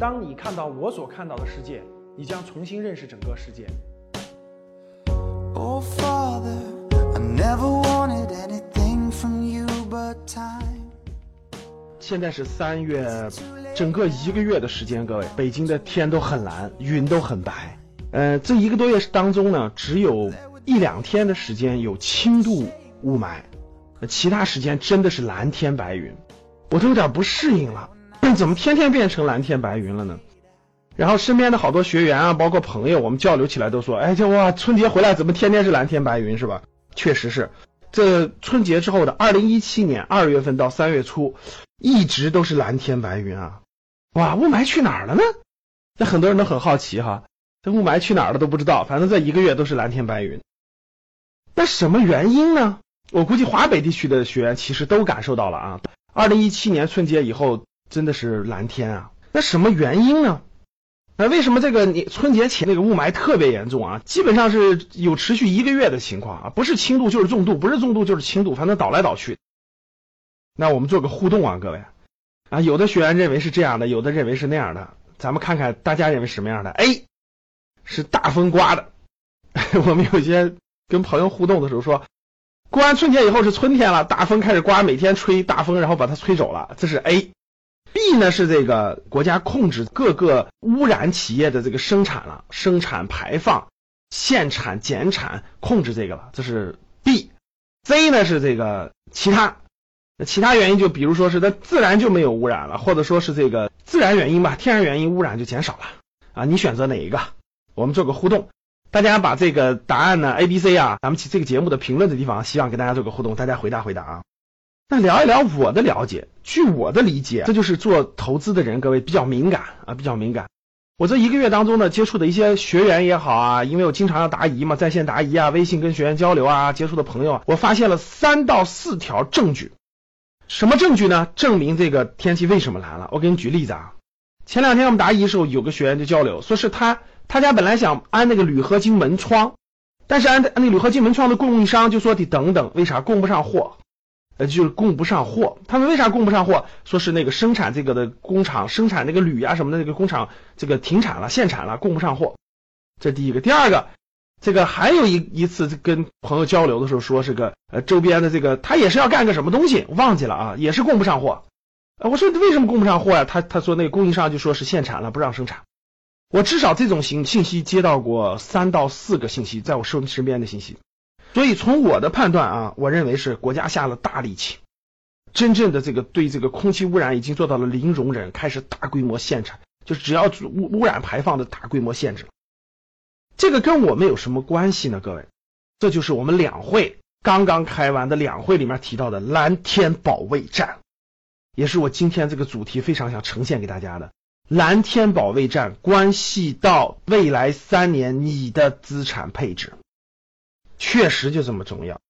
当你看到我所看到的世界，你将重新认识整个世界。Oh, Father, I never wanted anything from you but time. 现在是三月，整个一个月的时间，各位，北京的天都很蓝，云都很白。呃，这一个多月当中呢，只有一两天的时间有轻度雾霾，呃其他时间真的是蓝天白云，我都有点不适应了，怎么天天变成蓝天白云了呢？然后身边的好多学员啊，包括朋友，我们交流起来都说，哎，这哇，春节回来怎么天天是蓝天白云是吧？确实是，这春节之后的二零一七年二月份到三月初，一直都是蓝天白云啊！哇，雾霾去哪儿了呢？那很多人都很好奇哈，这雾霾去哪儿了都不知道，反正这一个月都是蓝天白云。那什么原因呢？我估计华北地区的学员其实都感受到了啊。二零一七年春节以后真的是蓝天啊，那什么原因呢？那为什么这个你春节前那个雾霾特别严重啊？基本上是有持续一个月的情况啊，不是轻度就是重度，不是重度就是轻度，反正倒来倒去。那我们做个互动啊，各位啊，有的学员认为是这样的，有的认为是那样的，咱们看看大家认为什么样的？A 是大风刮的，我们有些跟朋友互动的时候说，过完春节以后是春天了，大风开始刮，每天吹大风，然后把它吹走了，这是 A。B 呢是这个国家控制各个污染企业的这个生产了，生产排放、限产减产控制这个了，这是 B。C 呢是这个其他，那其他原因就比如说是它自然就没有污染了，或者说是这个自然原因吧，天然原因污染就减少了啊，你选择哪一个？我们做个互动，大家把这个答案呢 A、B、C 啊，咱们起这个节目的评论的地方，希望跟大家做个互动，大家回答回答啊。那聊一聊我的了解，据我的理解，这就是做投资的人，各位比较敏感啊，比较敏感。我这一个月当中呢，接触的一些学员也好啊，因为我经常要答疑嘛，在线答疑啊，微信跟学员交流啊，接触的朋友啊，我发现了三到四条证据。什么证据呢？证明这个天气为什么蓝了？我给你举例子啊。前两天我们答疑的时候，有个学员就交流，说是他他家本来想安那个铝合金门窗，但是安安那铝合金门窗的供应商就说得等等，为啥供不上货？呃，就是供不上货。他们为啥供不上货？说是那个生产这个的工厂生产那个铝啊什么的那个工厂这个停产了，限产了，供不上货。这第一个，第二个，这个还有一一次跟朋友交流的时候说是个呃周边的这个他也是要干个什么东西，忘记了啊，也是供不上货。我说为什么供不上货呀、他他说那个供应商就说是限产了，不让生产。我至少这种信信息接到过三到四个信息，在我身身边的信息。所以从我的判断啊，我认为是国家下了大力气，真正的这个对这个空气污染已经做到了零容忍，开始大规模限产，就只要污污染排放的大规模限制。这个跟我们有什么关系呢？各位，这就是我们两会刚刚开完的两会里面提到的蓝天保卫战，也是我今天这个主题非常想呈现给大家的。蓝天保卫战关系到未来三年你的资产配置。确实就这么重要，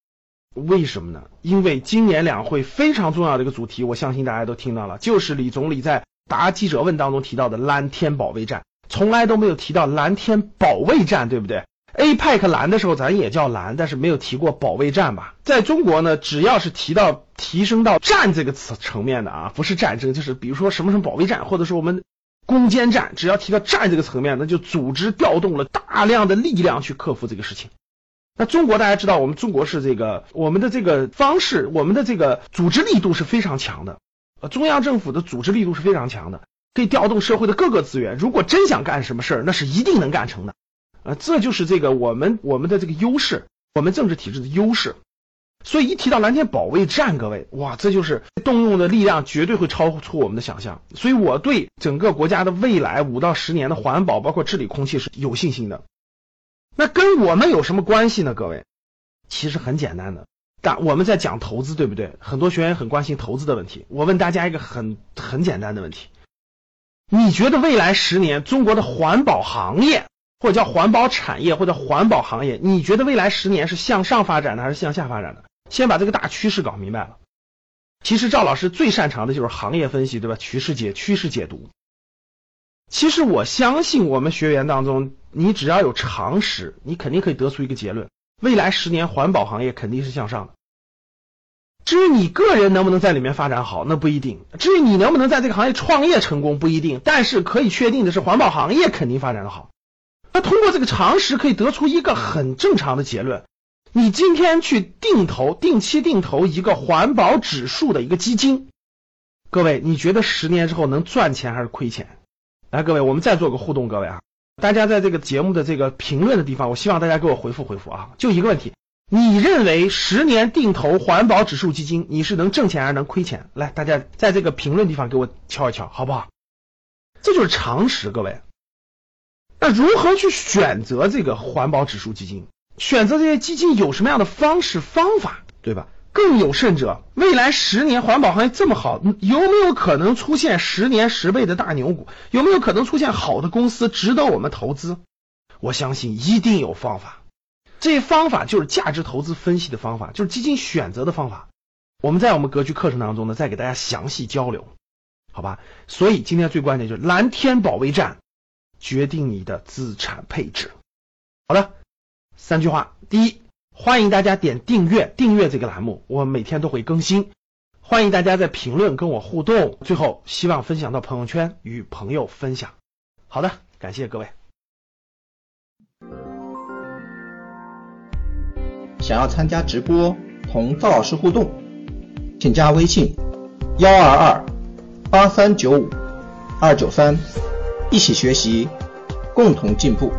为什么呢？因为今年两会非常重要的一个主题，我相信大家都听到了，就是李总理在答记者问当中提到的蓝天保卫战，从来都没有提到蓝天保卫战，对不对？APEC 蓝的时候咱也叫蓝，但是没有提过保卫战吧？在中国呢，只要是提到提升到战这个词层面的啊，不是战争，就是比如说什么什么保卫战，或者说我们攻坚战，只要提到战这个层面，那就组织调动了大量的力量去克服这个事情。那中国大家知道，我们中国是这个我们的这个方式，我们的这个组织力度是非常强的，呃，中央政府的组织力度是非常强的，可以调动社会的各个资源。如果真想干什么事儿，那是一定能干成的，呃，这就是这个我们我们的这个优势，我们政治体制的优势。所以一提到蓝天保卫战，各位，哇，这就是动用的力量绝对会超出我们的想象。所以我对整个国家的未来五到十年的环保，包括治理空气是有信心的。那跟我们有什么关系呢？各位，其实很简单的，但我们在讲投资，对不对？很多学员很关心投资的问题。我问大家一个很很简单的问题：你觉得未来十年中国的环保行业，或者叫环保产业，或者环保行业，你觉得未来十年是向上发展的还是向下发展的？先把这个大趋势搞明白了。其实赵老师最擅长的就是行业分析，对吧？趋势解趋势解读。其实我相信我们学员当中，你只要有常识，你肯定可以得出一个结论：未来十年环保行业肯定是向上的。至于你个人能不能在里面发展好，那不一定；至于你能不能在这个行业创业成功，不一定。但是可以确定的是，环保行业肯定发展的好。那通过这个常识，可以得出一个很正常的结论：你今天去定投、定期定投一个环保指数的一个基金，各位，你觉得十年之后能赚钱还是亏钱？来，各位，我们再做个互动，各位啊，大家在这个节目的这个评论的地方，我希望大家给我回复回复啊，就一个问题。你认为十年定投环保指数基金，你是能挣钱还是能亏钱？来，大家在这个评论地方给我敲一敲，好不好？这就是常识，各位。那如何去选择这个环保指数基金？选择这些基金有什么样的方式方法，对吧？更有甚者，未来十年环保行业这么好，有没有可能出现十年十倍的大牛股？有没有可能出现好的公司值得我们投资？我相信一定有方法。这方法就是价值投资分析的方法，就是基金选择的方法。我们在我们格局课程当中呢，再给大家详细交流，好吧？所以今天最关键就是蓝天保卫战，决定你的资产配置。好的，三句话：第一，欢迎大家点订阅，订阅这个栏目，我每天都会更新。欢迎大家在评论跟我互动。最后，希望分享到朋友圈，与朋友分享。好的，感谢各位。想要参加直播同赵老师互动，请加微信幺二二八三九五二九三，一起学习，共同进步。